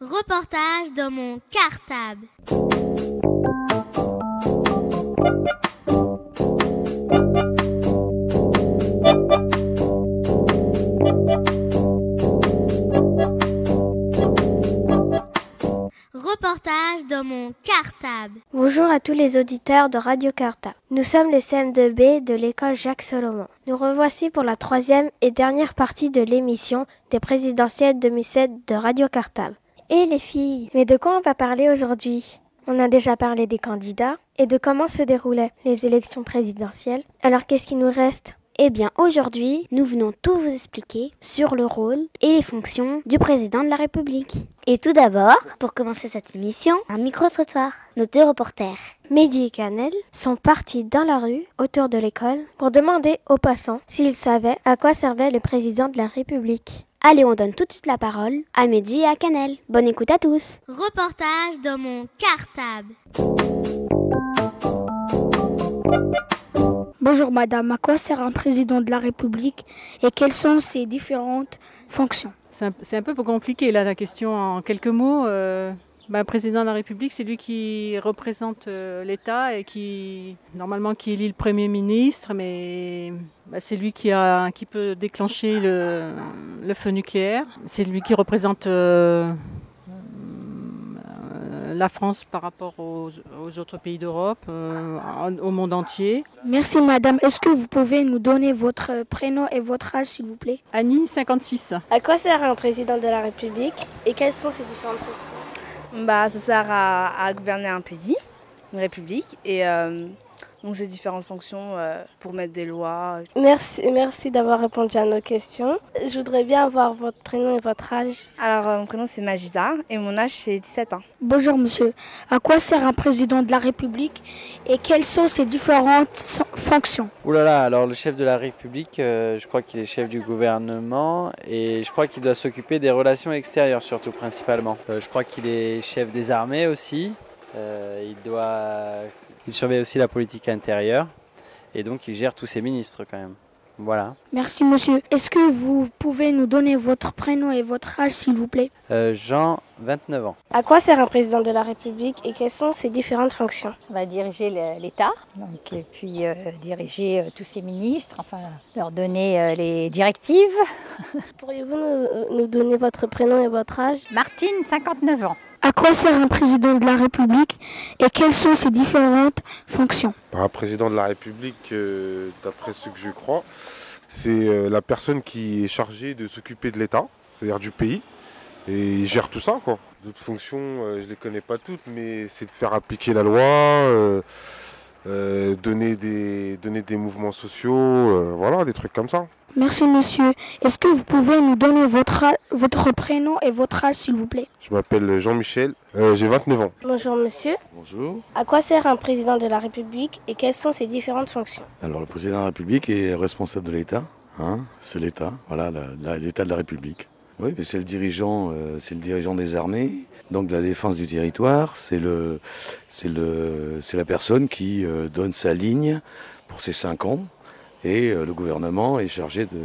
Reportage dans mon cartable. Reportage dans mon cartable. Bonjour à tous les auditeurs de Radio Cartable. Nous sommes les CM2B de l'école Jacques Solomon. Nous revoici pour la troisième et dernière partie de l'émission des présidentielles 2007 de Radio Cartable. Et les filles, mais de quoi on va parler aujourd'hui? On a déjà parlé des candidats et de comment se déroulaient les élections présidentielles. Alors qu'est-ce qui nous reste? Eh bien, aujourd'hui, nous venons tout vous expliquer sur le rôle et les fonctions du président de la République. Et tout d'abord, pour commencer cette émission, un micro-trottoir. Nos deux reporters, Mehdi et Canel, sont partis dans la rue autour de l'école pour demander aux passants s'ils savaient à quoi servait le président de la République. Allez, on donne tout de suite la parole à Mehdi et à Canel. Bonne écoute à tous. Reportage dans mon cartable. Bonjour madame, à quoi sert un président de la République et quelles sont ses différentes fonctions? C'est un, un, peu compliqué là la question en quelques mots. Euh, bah, président de la République, c'est lui qui représente euh, l'État et qui normalement qui élit le Premier ministre, mais bah, c'est lui qui, a, qui peut déclencher le, le feu nucléaire. C'est lui qui représente euh, la France par rapport aux, aux autres pays d'Europe, euh, au monde entier. Merci madame. Est-ce que vous pouvez nous donner votre prénom et votre âge s'il vous plaît? Annie, 56. À quoi sert un président de la République et quelles sont ses différentes fonctions? Bah, Ça sert à, gouverner un pays, une république, et euh, donc ses différentes fonctions euh, pour mettre des lois. Merci, merci d'avoir répondu à nos questions. Je voudrais bien avoir votre prénom et votre âge. Alors, euh, mon prénom c'est Majida et mon âge c'est 17 ans. Bonjour monsieur. À quoi sert un président de la République et quelles sont ses différentes fonctions? Ouh là là, alors le chef de la République, euh, je crois qu'il est chef du gouvernement et je crois qu'il doit s'occuper des relations extérieures surtout principalement. Euh, je crois qu'il est chef des armées aussi. il doit il surveille aussi la politique intérieure et donc il gère tous ses ministres quand même. Voilà. Merci monsieur. Est-ce que vous pouvez nous donner votre prénom et votre âge s'il vous plaît? Euh, Jean, 29 ans. À quoi sert un président de la République et quelles sont ses différentes fonctions? On va diriger l'État, donc et puis euh, diriger euh, tous ses ministres, enfin leur donner euh, les directives. Pourriez-vous nous, nous donner votre prénom et votre âge? Martine, 59 ans. À quoi sert un président de la République et quelles sont ses différentes fonctions? Un président de la République, euh, d'après ce que je crois, c'est euh, la personne qui est chargée de s'occuper de l'État, c'est-à-dire du pays, et il gère tout ça. D'autres fonctions, euh, je ne les connais pas toutes, mais c'est de faire appliquer la loi, euh, donner, des, donner des mouvements sociaux, voilà, des trucs comme ça. Merci monsieur. Est-ce que vous pouvez nous donner votre, votre prénom et votre âge s'il vous plaît? Je m'appelle Jean-Michel, euh, j'ai 29 ans. Bonjour monsieur. Bonjour. À quoi sert un président de la République et quelles sont ses différentes fonctions? Alors le président de la République est responsable de l'État. Hein c'est l'État, voilà, l'État de la République. Oui, c'est le dirigeant, euh, c'est le dirigeant des armées, donc la défense du territoire. C'est le, c'est le, c'est la personne qui euh, donne sa ligne pour ces cinq ans et euh, le gouvernement est chargé de,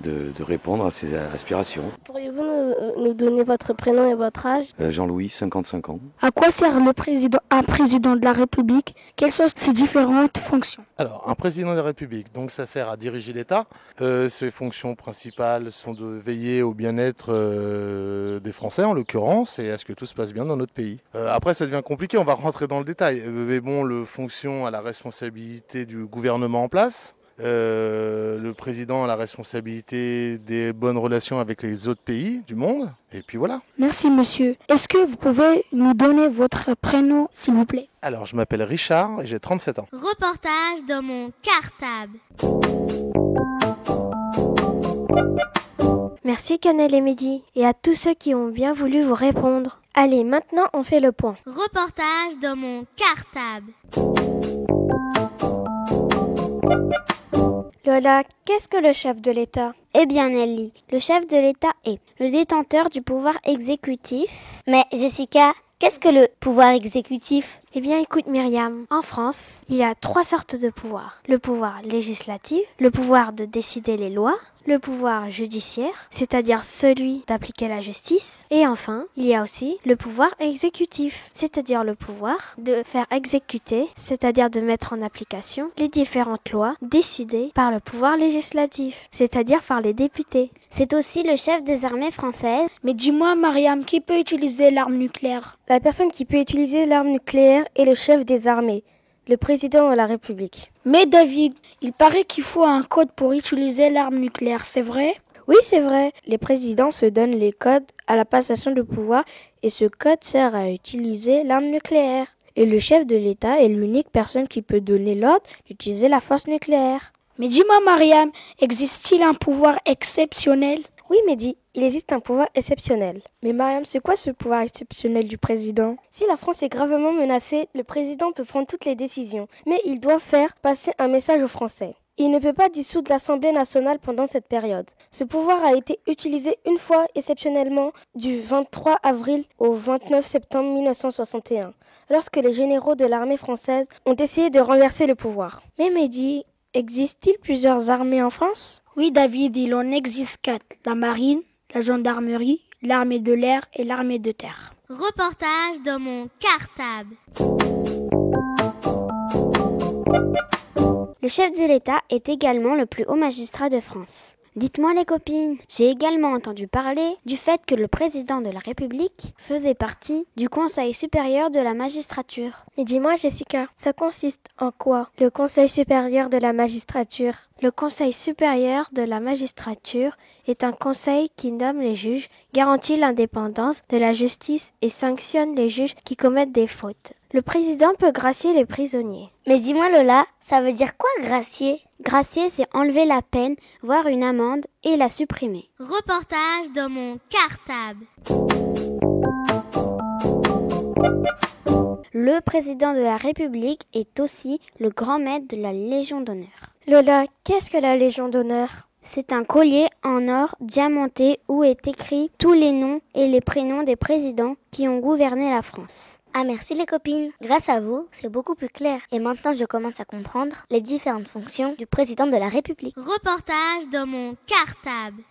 de, de répondre à ces aspirations. Pourriez-vous nous, nous, donner votre prénom et votre âge? Euh, Jean-Louis, 55 ans. À quoi sert le président, un président de la République? Quelles sont ses différentes fonctions? Alors, un président de la République, donc ça sert à diriger l'État. Euh, ses fonctions principales sont de veiller au bien-être euh, des Français, en l'occurrence, et à ce que tout se passe bien dans notre pays. Euh, après, ça devient compliqué, on va rentrer dans le détail. mais bon, le fonction à la responsabilité du gouvernement en place. Euh, le président a la responsabilité des bonnes relations avec les autres pays du monde. Et puis voilà. Merci monsieur. Est-ce que vous pouvez nous donner votre prénom s'il vous plaît? Alors je m'appelle Richard et j'ai 37 ans. Reportage dans mon cartable. Merci Canel et Midi et à tous ceux qui ont bien voulu vous répondre. Allez, maintenant on fait le point. Reportage dans mon cartable. Lola, qu'est-ce que le chef de l'État? Eh bien Nelly, le chef de l'État est le détenteur du pouvoir exécutif. Mais Jessica, qu'est-ce que le pouvoir exécutif? Eh bien écoute Myriam, en France, il y a trois sortes de pouvoirs. Le pouvoir législatif, le pouvoir de décider les lois, le pouvoir judiciaire, c'est-à-dire celui d'appliquer la justice. Et enfin, il y a aussi le pouvoir exécutif, c'est-à-dire le pouvoir de faire exécuter, c'est-à-dire de mettre en application les différentes lois décidées par le pouvoir législatif, c'est-à-dire par les députés. C'est aussi le chef des armées françaises. Mais dis-moi, Mariam, qui peut utiliser l'arme nucléaire? La personne qui peut utiliser l'arme nucléaire est le chef des armées, le président de la République. Mais David, il paraît qu'il faut un code pour utiliser l'arme nucléaire, c'est vrai? Oui, c'est vrai. Les présidents se donnent les codes à la passation de pouvoir et ce code sert à utiliser l'arme nucléaire. Et le chef de l'État est l'unique personne qui peut donner l'ordre d'utiliser la force nucléaire. Mais dis-moi, Mariam, existe-t-il un pouvoir exceptionnel? Oui, Mehdi, il existe un pouvoir exceptionnel. Mais Mariam, c'est quoi ce pouvoir exceptionnel du président? Si la France est gravement menacée, le président peut prendre toutes les décisions, mais il doit faire passer un message aux Français. Il ne peut pas dissoudre l'Assemblée nationale pendant cette période. Ce pouvoir a été utilisé une fois exceptionnellement du 23 avril au 29 septembre 1961, lorsque les généraux de l'armée française ont essayé de renverser le pouvoir. Mais Mehdi, existe-t-il plusieurs armées en France? Oui, David, il en existe quatre. La marine, la gendarmerie, l'armée de l'air et l'armée de terre. Reportage dans mon cartable. Le chef de l'État est également le plus haut magistrat de France. Dites-moi les copines, j'ai également entendu parler du fait que le président de la République faisait partie du Conseil supérieur de la magistrature. Mais dis-moi Jessica, ça consiste en quoi le Conseil supérieur de la magistrature? Le Conseil supérieur de la magistrature est un conseil qui nomme les juges, garantit l'indépendance de la justice et sanctionne les juges qui commettent des fautes. Le président peut gracier les prisonniers. Mais dis-moi Lola, ça veut dire quoi gracier? Gracier, c'est enlever la peine, voire une amende, et la supprimer. Reportage dans mon cartable. Le président de la République est aussi le grand maître de la Légion d'honneur. Lola, qu'est-ce que la Légion d'honneur? C'est un collier en or diamanté où est écrit tous les noms et les prénoms des présidents qui ont gouverné la France. Ah merci les copines. Grâce à vous, c'est beaucoup plus clair. Et maintenant, je commence à comprendre les différentes fonctions du président de la République. Reportage dans mon cartable.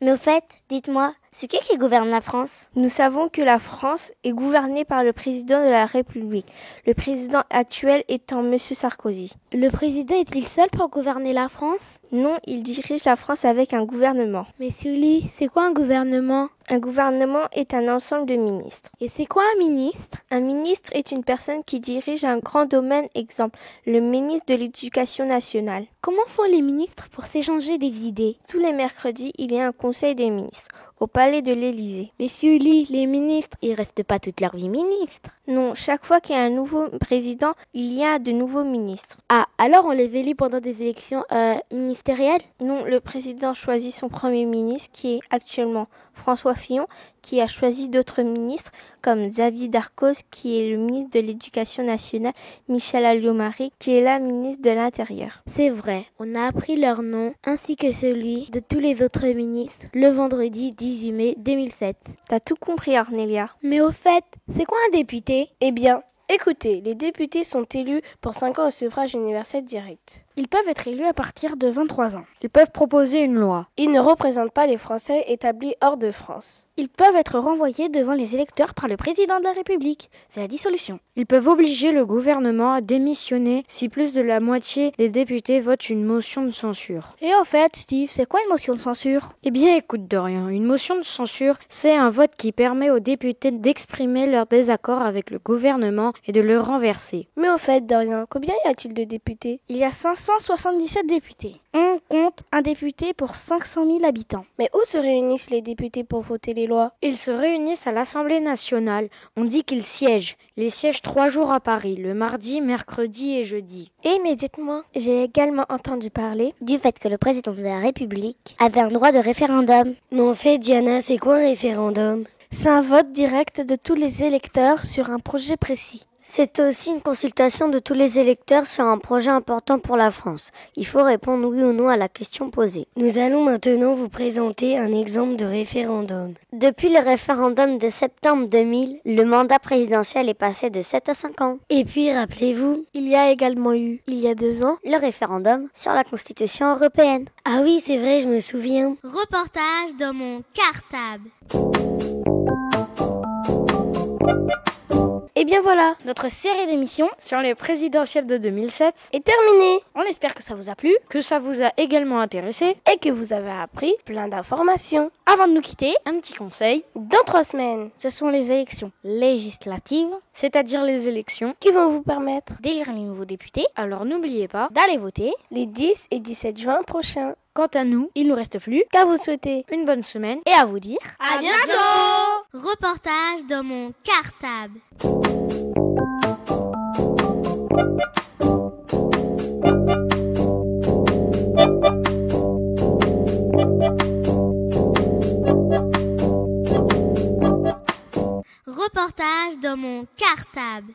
Mais au fait, dites-moi, c'est qui qui gouverne la France? Nous savons que la France est gouvernée par le président de la République, le président actuel étant M. Sarkozy. Le président est-il seul pour gouverner la France? Non, il dirige la France avec un gouvernement. Mais Sully, c'est quoi un gouvernement? Un gouvernement est un ensemble de ministres. Et c'est quoi un ministre? Un ministre est une personne qui dirige un grand domaine, exemple le ministre de l'Éducation nationale. Comment font les ministres pour s'échanger des idées? Tous les mercredis, il y a un conseil des ministres au palais de l'Élysée. Mais Sully, les ministres, ils restent pas toute leur vie ministres. Non, chaque fois qu'il y a un nouveau président, il y a de nouveaux ministres. Ah, alors on les élit pendant des élections euh, ministérielles? Non, le président choisit son premier ministre, qui est actuellement François Fillon, qui a choisi d'autres ministres comme Xavier Darcos, qui est le ministre de l'Éducation nationale, Michel Alliot-Marie, qui est la ministre de l'Intérieur. C'est vrai, on a appris leur nom ainsi que celui de tous les autres ministres le vendredi 18 mai 2007. T'as tout compris, Arnelia. Mais au fait, c'est quoi un député? Eh bien, Écoutez, les députés sont élus pour 5 ans au suffrage universel direct. Ils peuvent être élus à partir de 23 ans. Ils peuvent proposer une loi. Ils ne représentent pas les Français établis hors de France. Ils peuvent être renvoyés devant les électeurs par le président de la République. C'est la dissolution. Ils peuvent obliger le gouvernement à démissionner si plus de la moitié des députés votent une motion de censure. Et au fait, Steve, c'est quoi une motion de censure? Eh bien, écoute Dorian, une motion de censure, c'est un vote qui permet aux députés d'exprimer leur désaccord avec le gouvernement et de le renverser. Mais au fait, Dorian, combien y a-t-il de députés? Il y a 577 députés. On compte un député pour 500 000 habitants. Mais où se réunissent les députés pour voter les lois? Ils se réunissent à l'Assemblée nationale. On dit qu'ils siègent. Ils siègent trois jours à Paris, le mardi, mercredi et jeudi. Et mais dites-moi, j'ai également entendu parler du fait que le président de la République avait un droit de référendum. Mais en fait, Diana, c'est quoi un référendum? C'est un vote direct de tous les électeurs sur un projet précis. C'est aussi une consultation de tous les électeurs sur un projet important pour la France. Il faut répondre oui ou non à la question posée. Nous allons maintenant vous présenter un exemple de référendum. Depuis le référendum de septembre 2000, le mandat présidentiel est passé de 7 à 5 ans. Et puis, rappelez-vous, il y a également eu, il y a deux ans, le référendum sur la Constitution européenne. Ah oui, c'est vrai, je me souviens. Reportage dans mon cartable. Et bien voilà, notre série d'émissions sur les présidentielles de 2007 est terminée. On espère que ça vous a plu, que ça vous a également intéressé et que vous avez appris plein d'informations. Avant de nous quitter, un petit conseil. Dans trois semaines, ce sont les élections législatives, c'est-à-dire les élections qui vont vous permettre d'élire les nouveaux députés. Alors n'oubliez pas d'aller voter les 10 et 17 juin prochains. Quant à nous, il nous reste plus qu'à vous souhaiter une bonne semaine et à vous dire à bientôt. Reportage dans mon cartable. Reportage dans mon cartable.